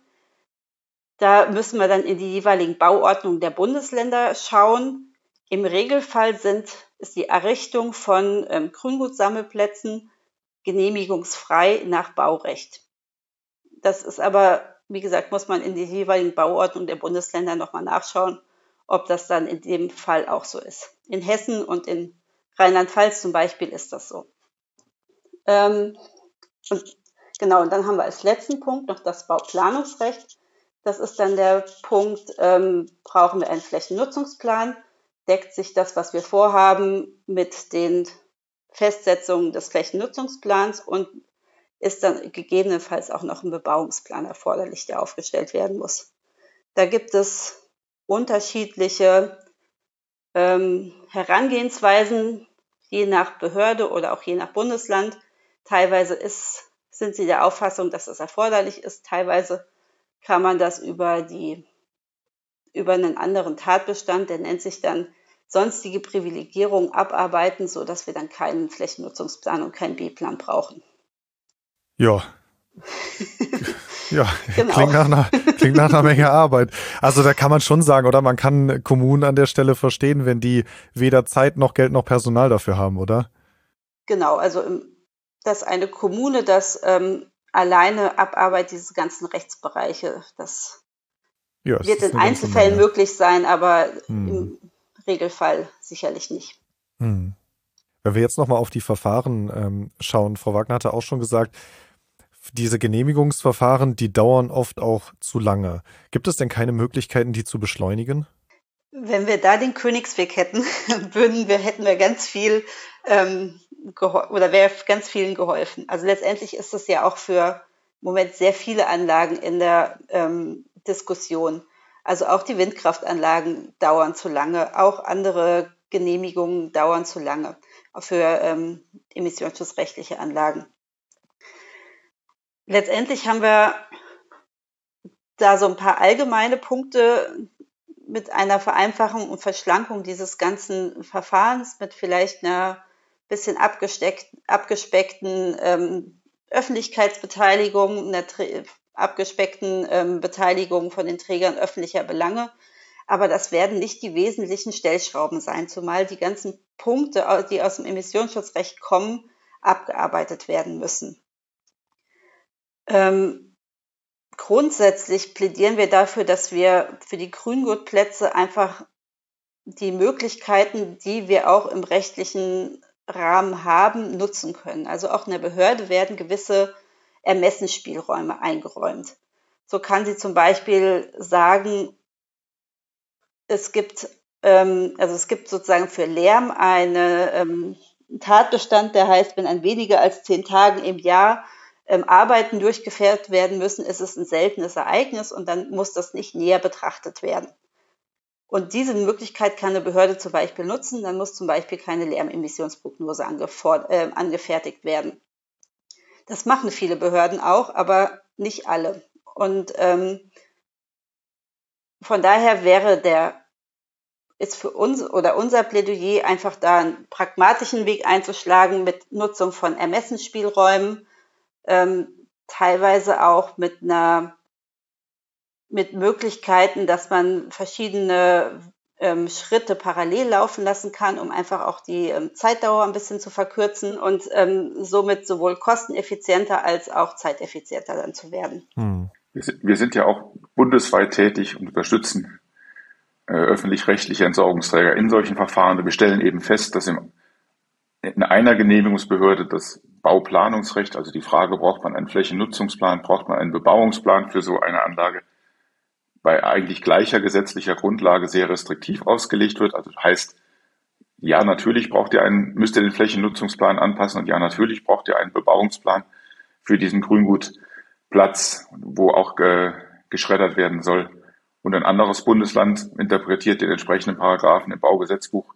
Da müssen wir dann in die jeweiligen Bauordnungen der Bundesländer schauen. Im Regelfall sind, ist die Errichtung von ähm, Grüngutsammelplätzen genehmigungsfrei nach Baurecht. Das ist aber, wie gesagt, muss man in die jeweiligen Bauordnungen der Bundesländer nochmal nachschauen, ob das dann in dem Fall auch so ist. In Hessen und in Rheinland-Pfalz zum Beispiel ist das so. Ähm, und genau, und dann haben wir als letzten Punkt noch das Bauplanungsrecht. Das ist dann der Punkt, ähm, brauchen wir einen Flächennutzungsplan? Deckt sich das, was wir vorhaben, mit den Festsetzungen des Flächennutzungsplans und ist dann gegebenenfalls auch noch ein Bebauungsplan erforderlich, der aufgestellt werden muss. Da gibt es unterschiedliche ähm, Herangehensweisen, je nach Behörde oder auch je nach Bundesland. Teilweise ist, sind sie der Auffassung, dass es erforderlich ist. Teilweise kann man das über die, über einen anderen Tatbestand, der nennt sich dann sonstige Privilegierung abarbeiten, so dass wir dann keinen Flächennutzungsplan und keinen B-Plan brauchen. Ja. <laughs> ja, genau. klingt, nach einer, klingt nach einer Menge Arbeit. Also da kann man schon sagen, oder man kann Kommunen an der Stelle verstehen, wenn die weder Zeit noch Geld noch Personal dafür haben, oder? Genau, also dass eine Kommune das ähm, alleine abarbeitet, diese ganzen Rechtsbereiche, das ja, wird in Einzelfällen möglich sein, aber hm. im Regelfall sicherlich nicht. Hm. Wenn wir jetzt nochmal auf die Verfahren ähm, schauen, Frau Wagner hatte auch schon gesagt, diese Genehmigungsverfahren, die dauern oft auch zu lange. Gibt es denn keine Möglichkeiten, die zu beschleunigen? Wenn wir da den Königsweg hätten, <laughs> würden wir, hätten wir ganz viel ähm, oder wäre ganz vielen geholfen. Also letztendlich ist es ja auch für im Moment sehr viele Anlagen in der ähm, Diskussion. Also auch die Windkraftanlagen dauern zu lange, auch andere Genehmigungen dauern zu lange für ähm, emissionsschutzrechtliche Anlagen. Letztendlich haben wir da so ein paar allgemeine Punkte mit einer Vereinfachung und Verschlankung dieses ganzen Verfahrens, mit vielleicht einer bisschen abgespeckten ähm, Öffentlichkeitsbeteiligung, einer abgespeckten ähm, Beteiligung von den Trägern öffentlicher Belange. Aber das werden nicht die wesentlichen Stellschrauben sein, zumal die ganzen Punkte, die aus dem Emissionsschutzrecht kommen, abgearbeitet werden müssen. Ähm, grundsätzlich plädieren wir dafür, dass wir für die Grüngurtplätze einfach die Möglichkeiten, die wir auch im rechtlichen Rahmen haben, nutzen können. Also auch in der Behörde werden gewisse Ermessensspielräume eingeräumt. So kann sie zum Beispiel sagen, es gibt, ähm, also es gibt sozusagen für Lärm eine ähm, Tatbestand, der heißt, wenn an weniger als zehn Tagen im Jahr ähm, Arbeiten durchgeführt werden müssen, ist es ein seltenes Ereignis und dann muss das nicht näher betrachtet werden. Und diese Möglichkeit kann eine Behörde zum Beispiel nutzen. Dann muss zum Beispiel keine Lärmemissionsprognose äh, angefertigt werden. Das machen viele Behörden auch, aber nicht alle. Und ähm, von daher wäre der ist für uns oder unser Plädoyer einfach da einen pragmatischen Weg einzuschlagen mit Nutzung von Ermessensspielräumen, ähm, teilweise auch mit einer mit Möglichkeiten, dass man verschiedene ähm, Schritte parallel laufen lassen kann, um einfach auch die ähm, Zeitdauer ein bisschen zu verkürzen und ähm, somit sowohl kosteneffizienter als auch zeiteffizienter dann zu werden. Hm. Wir, sind, wir sind ja auch bundesweit tätig und unterstützen äh, öffentlich-rechtliche Entsorgungsträger in solchen Verfahren. Wir stellen eben fest, dass im, in einer Genehmigungsbehörde das Bauplanungsrecht, also die Frage, braucht man einen Flächennutzungsplan, braucht man einen Bebauungsplan für so eine Anlage, bei eigentlich gleicher gesetzlicher Grundlage sehr restriktiv ausgelegt wird. Also heißt, ja, natürlich braucht ihr einen, müsst ihr den Flächennutzungsplan anpassen und ja, natürlich braucht ihr einen Bebauungsplan für diesen Grüngutplatz, wo auch ge, geschreddert werden soll. Und ein anderes Bundesland interpretiert den entsprechenden Paragraphen im Baugesetzbuch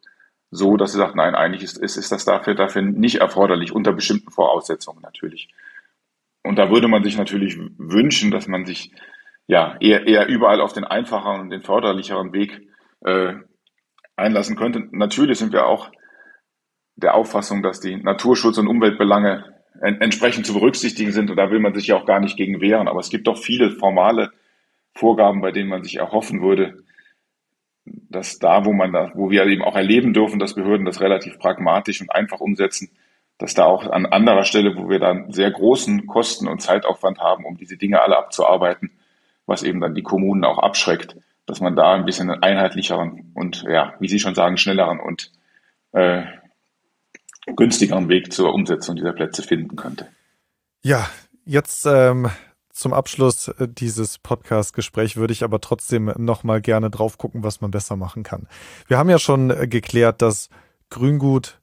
so, dass sie sagt, nein, eigentlich ist, ist, ist das dafür, dafür nicht erforderlich, unter bestimmten Voraussetzungen natürlich. Und da würde man sich natürlich wünschen, dass man sich ja eher, eher überall auf den einfacheren und den förderlicheren Weg äh, einlassen könnte. Natürlich sind wir auch der Auffassung, dass die Naturschutz- und Umweltbelange en entsprechend zu berücksichtigen sind. Und da will man sich ja auch gar nicht gegen wehren. Aber es gibt doch viele formale Vorgaben, bei denen man sich erhoffen würde, dass da, wo man da, wo wir eben auch erleben dürfen, dass Behörden das relativ pragmatisch und einfach umsetzen, dass da auch an anderer Stelle, wo wir dann sehr großen Kosten und Zeitaufwand haben, um diese Dinge alle abzuarbeiten, was eben dann die Kommunen auch abschreckt, dass man da ein bisschen einen einheitlicheren und ja, wie Sie schon sagen, schnelleren und äh, günstigeren Weg zur Umsetzung dieser Plätze finden könnte. Ja, jetzt ähm, zum Abschluss äh, dieses Podcast-Gespräch würde ich aber trotzdem nochmal gerne drauf gucken, was man besser machen kann. Wir haben ja schon äh, geklärt, dass Grüngut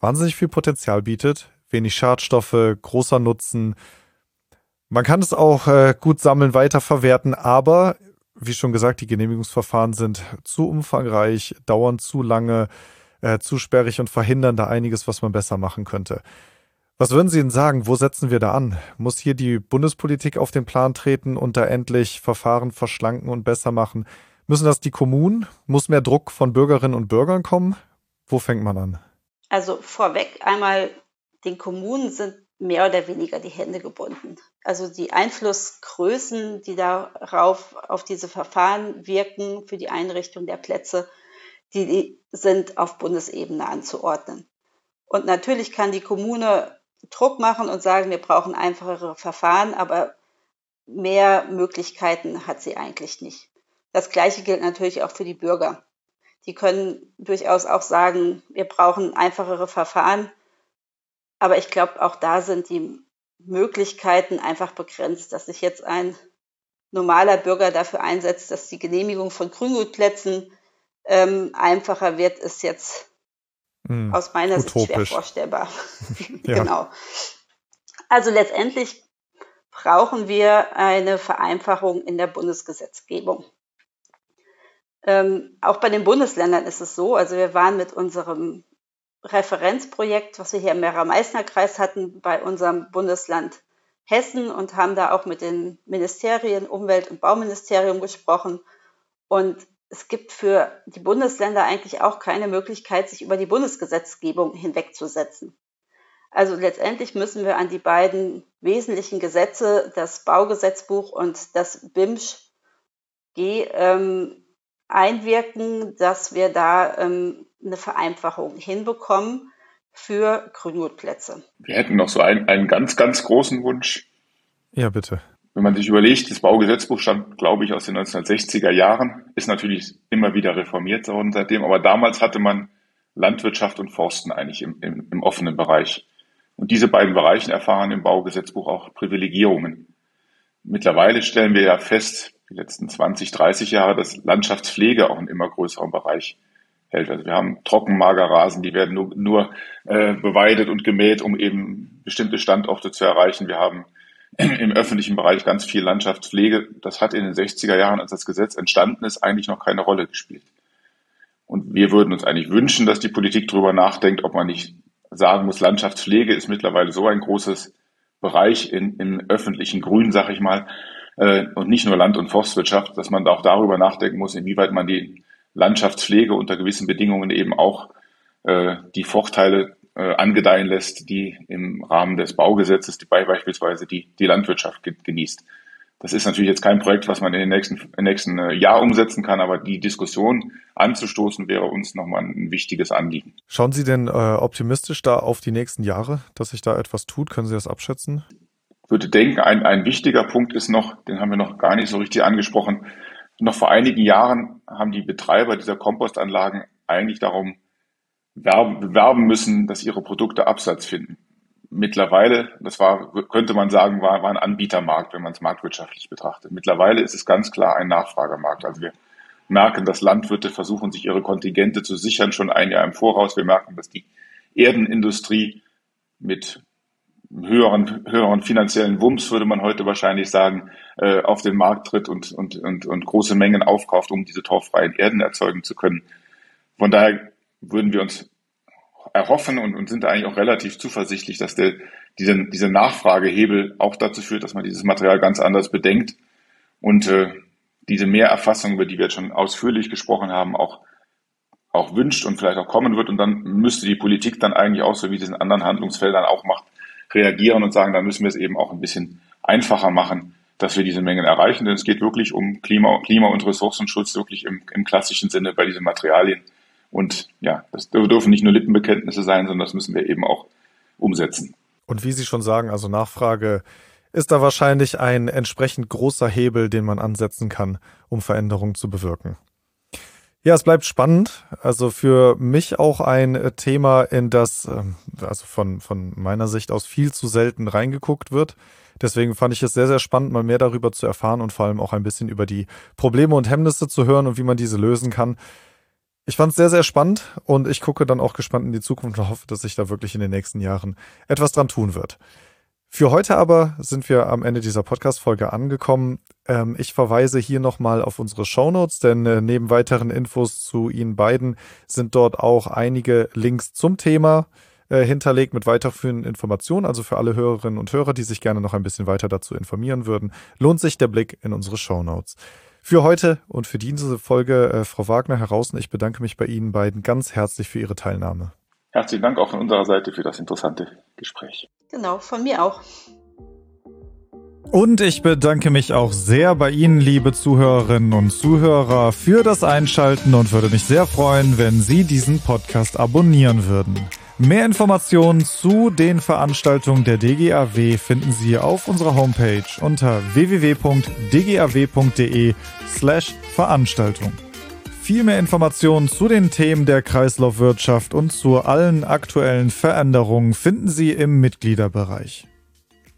wahnsinnig viel Potenzial bietet, wenig Schadstoffe, großer Nutzen. Man kann es auch äh, gut sammeln, weiterverwerten, aber wie schon gesagt, die Genehmigungsverfahren sind zu umfangreich, dauern zu lange äh, zu sperrig und verhindern da einiges, was man besser machen könnte. Was würden Sie denn sagen? Wo setzen wir da an? Muss hier die Bundespolitik auf den Plan treten und da endlich Verfahren verschlanken und besser machen? Müssen das die Kommunen? Muss mehr Druck von Bürgerinnen und Bürgern kommen? Wo fängt man an? Also vorweg einmal, den Kommunen sind mehr oder weniger die Hände gebunden. Also die Einflussgrößen, die darauf auf diese Verfahren wirken für die Einrichtung der Plätze, die sind auf Bundesebene anzuordnen. Und natürlich kann die Kommune Druck machen und sagen, wir brauchen einfachere Verfahren, aber mehr Möglichkeiten hat sie eigentlich nicht. Das Gleiche gilt natürlich auch für die Bürger. Die können durchaus auch sagen, wir brauchen einfachere Verfahren. Aber ich glaube, auch da sind die Möglichkeiten einfach begrenzt, dass sich jetzt ein normaler Bürger dafür einsetzt, dass die Genehmigung von Grüngutplätzen ähm, einfacher wird, ist jetzt hm, aus meiner utopisch. Sicht schwer vorstellbar. <laughs> ja. Genau. Also letztendlich brauchen wir eine Vereinfachung in der Bundesgesetzgebung. Ähm, auch bei den Bundesländern ist es so, also wir waren mit unserem Referenzprojekt, was wir hier im Mehrer-Meißner-Kreis hatten, bei unserem Bundesland Hessen und haben da auch mit den Ministerien, Umwelt- und Bauministerium gesprochen. Und es gibt für die Bundesländer eigentlich auch keine Möglichkeit, sich über die Bundesgesetzgebung hinwegzusetzen. Also letztendlich müssen wir an die beiden wesentlichen Gesetze, das Baugesetzbuch und das BIMSCH ähm, einwirken, dass wir da ähm, eine Vereinfachung hinbekommen für Grünwurplätze. Wir hätten noch so einen, einen ganz, ganz großen Wunsch. Ja, bitte wenn man sich überlegt, das Baugesetzbuch stammt, glaube ich, aus den 1960er Jahren, ist natürlich immer wieder reformiert worden seitdem, aber damals hatte man Landwirtschaft und Forsten eigentlich im, im, im offenen Bereich. Und diese beiden Bereiche erfahren im Baugesetzbuch auch Privilegierungen. Mittlerweile stellen wir ja fest, die letzten 20, 30 Jahre, dass Landschaftspflege auch einen immer größeren Bereich hält. Also wir haben Trockenmagerrasen, die werden nur, nur äh, beweidet und gemäht, um eben bestimmte Standorte zu erreichen. Wir haben <clears throat> im öffentlichen Bereich ganz viel Landschaftspflege. Das hat in den 60er Jahren, als das Gesetz entstanden ist, eigentlich noch keine Rolle gespielt. Und wir würden uns eigentlich wünschen, dass die Politik darüber nachdenkt, ob man nicht sagen muss, Landschaftspflege ist mittlerweile so ein großes Bereich in, im öffentlichen Grün, sag ich mal, äh, und nicht nur Land- und Forstwirtschaft, dass man auch darüber nachdenken muss, inwieweit man die Landschaftspflege unter gewissen Bedingungen eben auch äh, die Vorteile äh, angedeihen lässt, die im Rahmen des Baugesetzes die beispielsweise die, die Landwirtschaft genießt. Das ist natürlich jetzt kein Projekt, was man in den nächsten, im nächsten äh, Jahr umsetzen kann, aber die Diskussion anzustoßen wäre uns nochmal ein wichtiges Anliegen. Schauen Sie denn äh, optimistisch da auf die nächsten Jahre, dass sich da etwas tut? Können Sie das abschätzen? Ich würde denken, ein, ein wichtiger Punkt ist noch, den haben wir noch gar nicht so richtig angesprochen. Noch vor einigen Jahren haben die Betreiber dieser Kompostanlagen eigentlich darum werben, müssen, dass ihre Produkte Absatz finden. Mittlerweile, das war, könnte man sagen, war, war ein Anbietermarkt, wenn man es marktwirtschaftlich betrachtet. Mittlerweile ist es ganz klar ein Nachfragemarkt. Also wir merken, dass Landwirte versuchen, sich ihre Kontingente zu sichern, schon ein Jahr im Voraus. Wir merken, dass die Erdenindustrie mit höheren, höheren finanziellen Wumms, würde man heute wahrscheinlich sagen, äh, auf den Markt tritt und, und, und, und große Mengen aufkauft, um diese torffreien Erden erzeugen zu können. Von daher würden wir uns erhoffen und, und sind eigentlich auch relativ zuversichtlich, dass der, diese, diese Nachfragehebel auch dazu führt, dass man dieses Material ganz anders bedenkt und äh, diese Mehrerfassung, über die wir jetzt schon ausführlich gesprochen haben, auch, auch wünscht und vielleicht auch kommen wird. Und dann müsste die Politik dann eigentlich auch, so wie das in anderen Handlungsfeldern auch macht, reagieren und sagen, da müssen wir es eben auch ein bisschen einfacher machen, dass wir diese Mengen erreichen. Denn es geht wirklich um Klima, Klima und Ressourcenschutz, wirklich im, im klassischen Sinne bei diesen Materialien. Und ja, das dürfen nicht nur Lippenbekenntnisse sein, sondern das müssen wir eben auch umsetzen. Und wie Sie schon sagen, also Nachfrage ist da wahrscheinlich ein entsprechend großer Hebel, den man ansetzen kann, um Veränderungen zu bewirken. Ja, es bleibt spannend. Also für mich auch ein Thema, in das ähm, also von, von meiner Sicht aus viel zu selten reingeguckt wird. Deswegen fand ich es sehr, sehr spannend, mal mehr darüber zu erfahren und vor allem auch ein bisschen über die Probleme und Hemmnisse zu hören und wie man diese lösen kann. Ich fand es sehr, sehr spannend und ich gucke dann auch gespannt in die Zukunft und hoffe, dass sich da wirklich in den nächsten Jahren etwas dran tun wird. Für heute aber sind wir am Ende dieser Podcast-Folge angekommen. Ähm, ich verweise hier nochmal auf unsere Shownotes, denn äh, neben weiteren Infos zu Ihnen beiden sind dort auch einige Links zum Thema äh, hinterlegt mit weiterführenden Informationen. Also für alle Hörerinnen und Hörer, die sich gerne noch ein bisschen weiter dazu informieren würden, lohnt sich der Blick in unsere Shownotes. Für heute und für diese Folge, äh, Frau Wagner heraus, ich bedanke mich bei Ihnen beiden ganz herzlich für Ihre Teilnahme. Herzlichen Dank auch von unserer Seite für das interessante Gespräch. Genau, von mir auch. Und ich bedanke mich auch sehr bei Ihnen, liebe Zuhörerinnen und Zuhörer, für das Einschalten und würde mich sehr freuen, wenn Sie diesen Podcast abonnieren würden. Mehr Informationen zu den Veranstaltungen der DGAW finden Sie auf unserer Homepage unter www.dgaw.de slash Veranstaltung. Viel mehr Informationen zu den Themen der Kreislaufwirtschaft und zu allen aktuellen Veränderungen finden Sie im Mitgliederbereich.